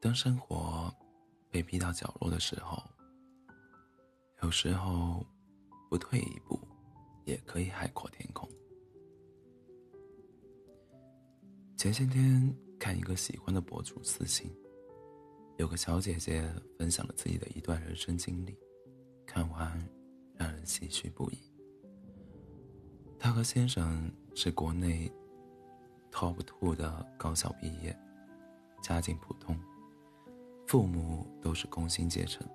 当生活被逼到角落的时候，有时候不退一步，也可以海阔天空。前些天看一个喜欢的博主私信，有个小姐姐分享了自己的一段人生经历，看完让人唏嘘不已。她和先生是国内 top two 的高校毕业，家境普通。父母都是工薪阶层，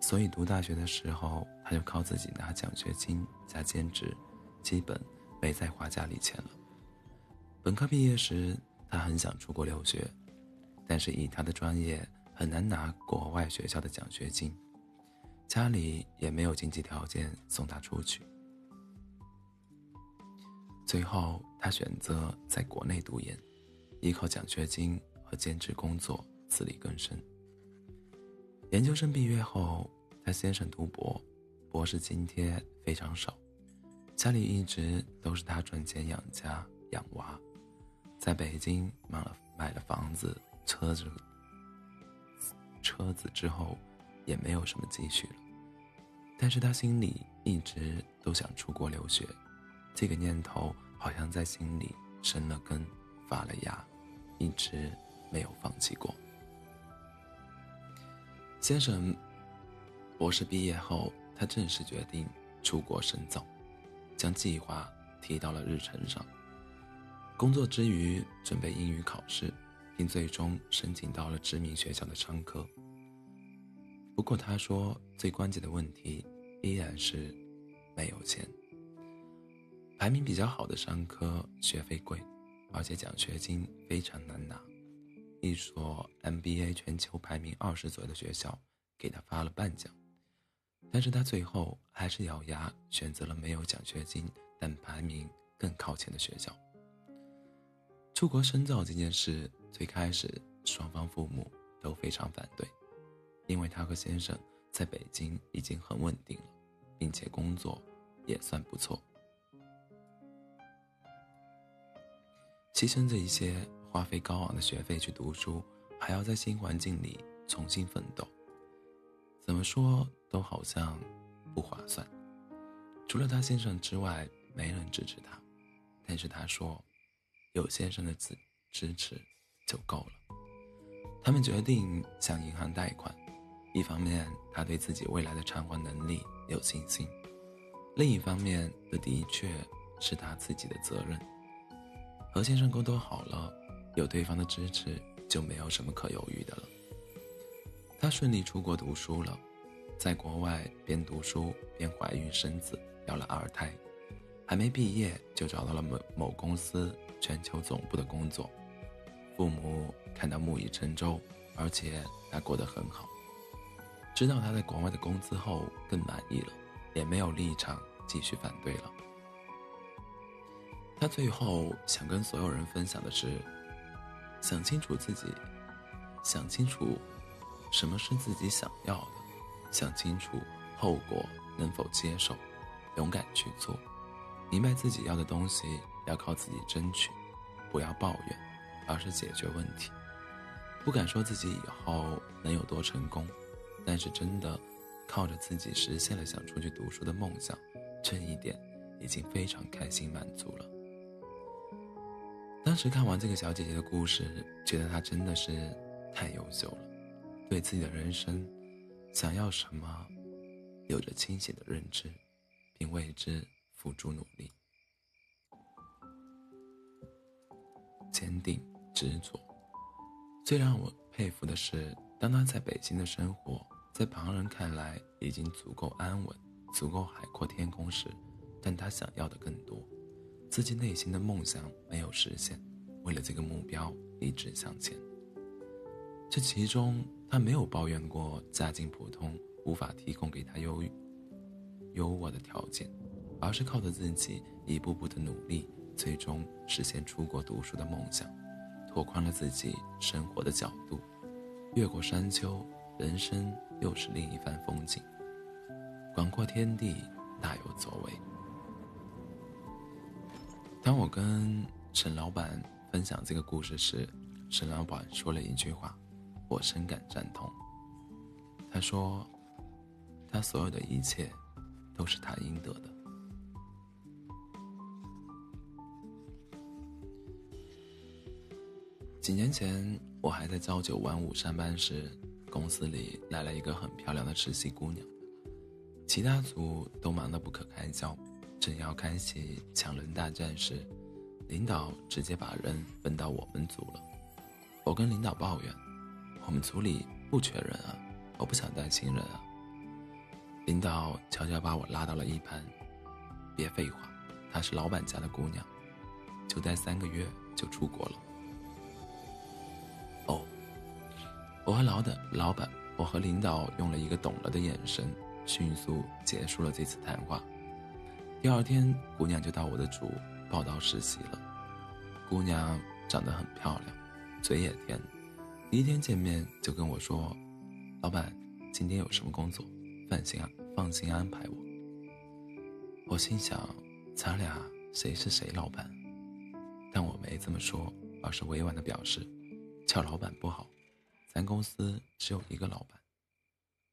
所以读大学的时候，他就靠自己拿奖学金加兼职，基本没再花家里钱了。本科毕业时，他很想出国留学，但是以他的专业很难拿国外学校的奖学金，家里也没有经济条件送他出去。最后，他选择在国内读研，依靠奖学金和兼职工作。自力更生。研究生毕业后，他先生读博，博士津贴非常少，家里一直都是他赚钱养家养娃。在北京买了买了房子、车子、车子之后，也没有什么积蓄了。但是他心里一直都想出国留学，这个念头好像在心里生了根、发了芽，一直没有放弃过。先生，博士毕业后，他正式决定出国深造，将计划提到了日程上。工作之余，准备英语考试，并最终申请到了知名学校的商科。不过，他说最关键的问题依然是没有钱。排名比较好的商科学费贵，而且奖学金非常难拿。一所 MBA 全球排名二十左右的学校给他发了半奖，但是他最后还是咬牙选择了没有奖学金但排名更靠前的学校。出国深造这件事最开始双方父母都非常反对，因为他和先生在北京已经很稳定了，并且工作也算不错，牺牲这一些。花费高昂的学费去读书，还要在新环境里重新奋斗，怎么说都好像不划算。除了他先生之外，没人支持他。但是他说，有先生的支支持就够了。他们决定向银行贷款，一方面他对自己未来的偿还能力有信心，另一方面这的确是他自己的责任。和先生沟通好了。有对方的支持，就没有什么可犹豫的了。她顺利出国读书了，在国外边读书边怀孕生子，要了二胎，还没毕业就找到了某某公司全球总部的工作。父母看到木已成舟，而且他过得很好，知道他在国外的工资后更满意了，也没有立场继续反对了。他最后想跟所有人分享的是。想清楚自己，想清楚什么是自己想要的，想清楚后果能否接受，勇敢去做，明白自己要的东西要靠自己争取，不要抱怨，而是解决问题。不敢说自己以后能有多成功，但是真的靠着自己实现了想出去读书的梦想，这一点已经非常开心满足了。当时看完这个小姐姐的故事，觉得她真的是太优秀了，对自己的人生想要什么，有着清醒的认知，并为之付诸努力，坚定执着。最让我佩服的是，当她在北京的生活，在旁人看来已经足够安稳、足够海阔天空时，但她想要的更多。自己内心的梦想没有实现，为了这个目标一直向前。这其中，他没有抱怨过家境普通，无法提供给他优越优渥的条件，而是靠着自己一步步的努力，最终实现出国读书的梦想，拓宽了自己生活的角度，越过山丘，人生又是另一番风景。广阔天地，大有作为。当我跟沈老板分享这个故事时，沈老板说了一句话：“我深感赞同。他说：“他所有的一切，都是他应得的。”几年前，我还在朝九晚五上班时，公司里来了一个很漂亮的实习姑娘，其他组都忙得不可开交，正要开启抢人大战时，领导直接把人分到我们组了。我跟领导抱怨：“我们组里不缺人啊。”我不想带新人啊！领导悄悄把我拉到了一旁，别废话，她是老板家的姑娘，就待三个月就出国了。哦，我和老的老板，我和领导用了一个懂了的眼神，迅速结束了这次谈话。第二天，姑娘就到我的组报道实习了。姑娘长得很漂亮，嘴也甜，第一天见面就跟我说。老板，今天有什么工作？放心啊，放心安排我。我心想，咱俩谁是谁老板？但我没这么说，而是委婉的表示，叫老板不好，咱公司只有一个老板。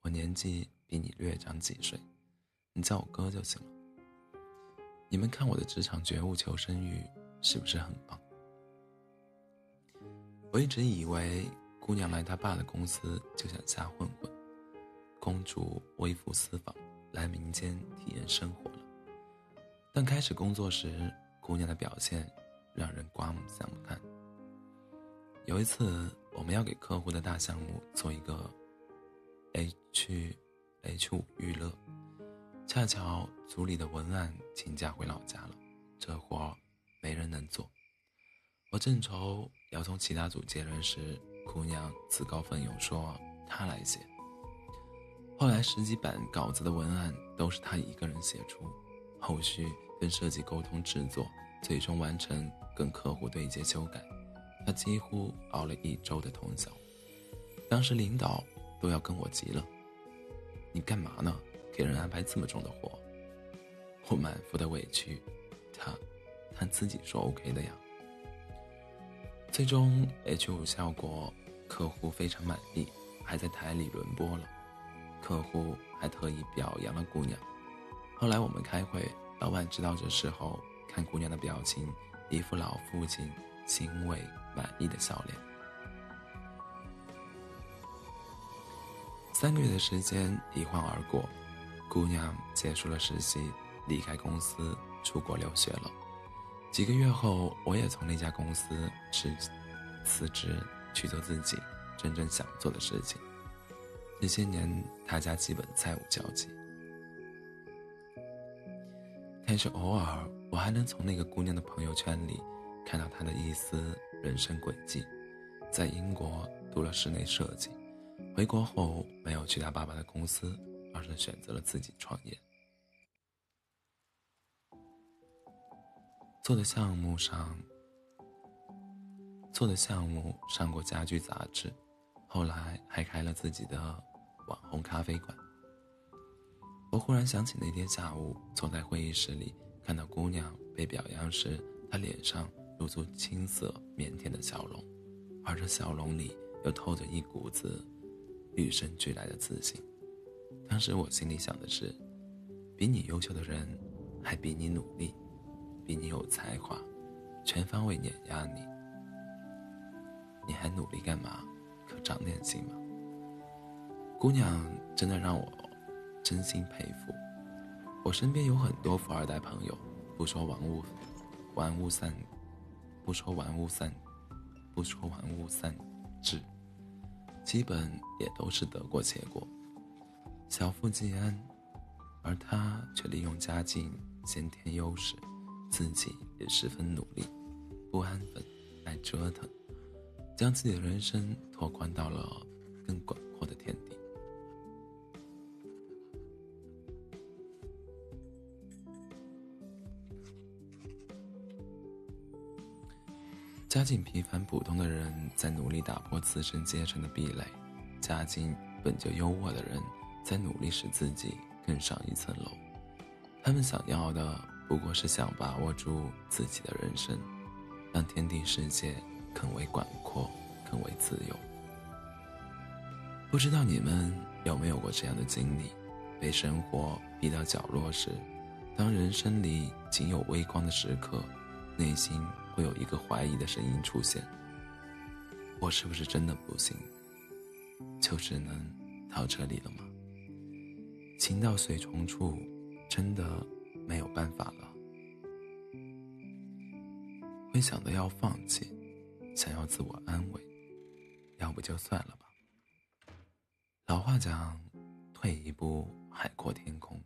我年纪比你略长几岁，你叫我哥就行了。你们看我的职场觉悟、求生欲是不是很棒？我一直以为。姑娘来他爸的公司就想瞎混混，公主微服私访，来民间体验生活了。但开始工作时，姑娘的表现让人刮目相看。有一次，我们要给客户的大项目做一个 H H 五预热，恰巧组里的文案请假回老家了，这活没人能做。我正愁要从其他组接人时，姑娘自告奋勇说她来写。后来十几版稿子的文案都是她一个人写出，后续跟设计沟通制作，最终完成跟客户对接修改，她几乎熬了一周的通宵。当时领导都要跟我急了：“你干嘛呢？给人安排这么重的活？”我满腹的委屈，他他自己说 OK 的呀。最终 H 五效果，客户非常满意，还在台里轮播了。客户还特意表扬了姑娘。后来我们开会，老板知道这事后，看姑娘的表情，一副老父亲欣慰满意的笑脸。三个月的时间一晃而过，姑娘结束了实习，离开公司出国留学了。几个月后，我也从那家公司辞辞职，去做自己真正想做的事情。这些年，他家基本再无交集。但是偶尔，我还能从那个姑娘的朋友圈里看到她的一丝人生轨迹：在英国读了室内设计，回国后没有去他爸爸的公司，而是选择了自己创业。做的项目上，做的项目上过家居杂志，后来还开了自己的网红咖啡馆。我忽然想起那天下午坐在会议室里，看到姑娘被表扬时，她脸上露出青涩腼腆的笑容，而这笑容里又透着一股子与生俱来的自信。当时我心里想的是，比你优秀的人，还比你努力。比你有才华，全方位碾压你，你还努力干嘛？可长点心嘛！姑娘真的让我真心佩服。我身边有很多富二代朋友，不说玩物玩物散，不说玩物散，不说玩物散志，基本也都是得过且过，小富即安。而他却利用家境先天优势。自己也十分努力，不安分，爱折腾，将自己的人生拓宽到了更广阔的天地。家境平凡普通的人在努力打破自身阶层的壁垒，家境本就优渥的人在努力使自己更上一层楼。他们想要的。不过是想把握住自己的人生，让天地世界更为广阔，更为自由。不知道你们有没有过这样的经历：被生活逼到角落时，当人生里仅有微光的时刻，内心会有一个怀疑的声音出现：我是不是真的不行？就只能到这里了吗？情到水重处，真的没有办法了。会想到要放弃，想要自我安慰，要不就算了吧。老话讲，退一步海阔天空。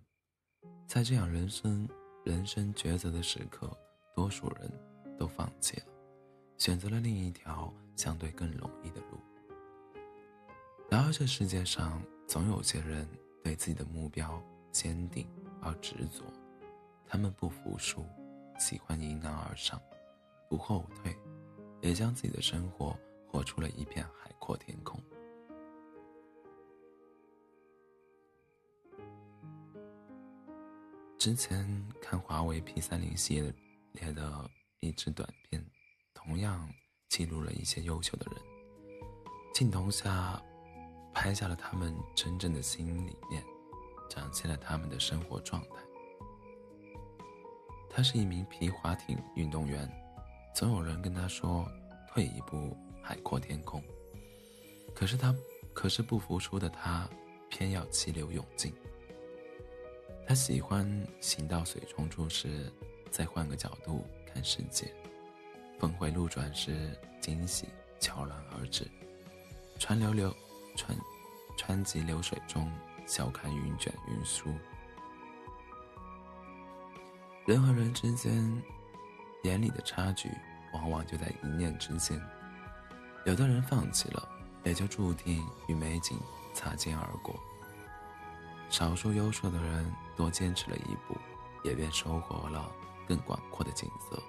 在这样人生人生抉择的时刻，多数人都放弃了，选择了另一条相对更容易的路。然而，这世界上总有些人对自己的目标坚定而执着，他们不服输，喜欢迎难而上，不后退，也将自己的生活活出了一片海阔天空。之前看华为 P 三零系列的一支短片，同样记录了一些优秀的人，镜头下拍下了他们真正的心里面，展现了他们的生活状态。他是一名皮划艇运动员，总有人跟他说“退一步海阔天空”，可是他，可是不服输的他，偏要激流勇进。他喜欢行到水冲处时，再换个角度看世界；峰回路转时，惊喜悄然而至；川流流，川，川急流水中，笑看云卷云舒。人和人之间，眼里的差距，往往就在一念之间。有的人放弃了，也就注定与美景擦肩而过。少数优秀的人多坚持了一步，也便收获了更广阔的景色。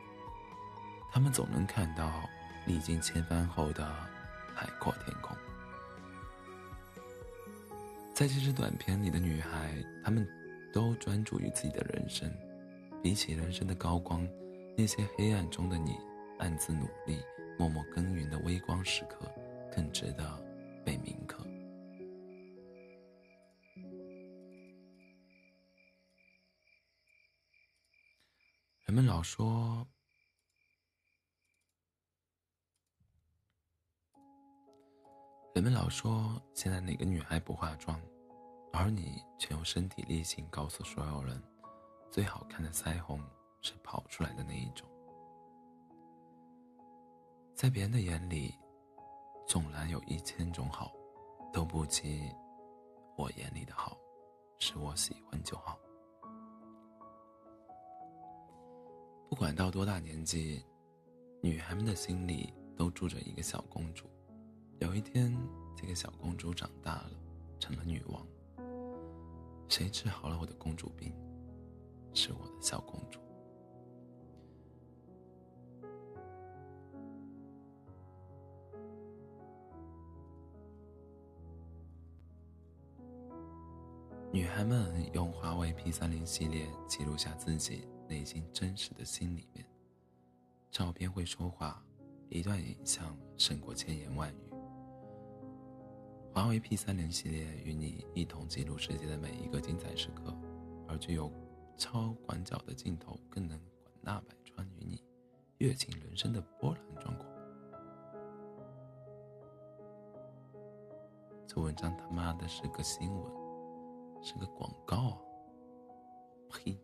他们总能看到历经千帆后的海阔天空。在这支短片里的女孩，她们都专注于自己的人生。比起人生的高光，那些黑暗中的你，暗自努力、默默耕耘的微光时刻，更值得被铭刻。人们老说，人们老说，现在哪个女孩不化妆，而你却用身体力行告诉所有人，最好看的腮红是跑出来的那一种。在别人的眼里，纵然有一千种好，都不及我眼里的好，是我喜欢就好。不管到多大年纪，女孩们的心里都住着一个小公主。有一天，这个小公主长大了，成了女王。谁治好了我的公主病？是我的小公主。女孩们用华为 P 三零系列记录下自己。内心真实的心里面，照片会说话，一段影像胜过千言万语。华为 P 三零系列与你一同记录世界的每一个精彩时刻，而具有超广角的镜头更能广纳百川，与你阅尽人生的波澜壮阔。这文章他妈的是个新闻，是个广告啊！呸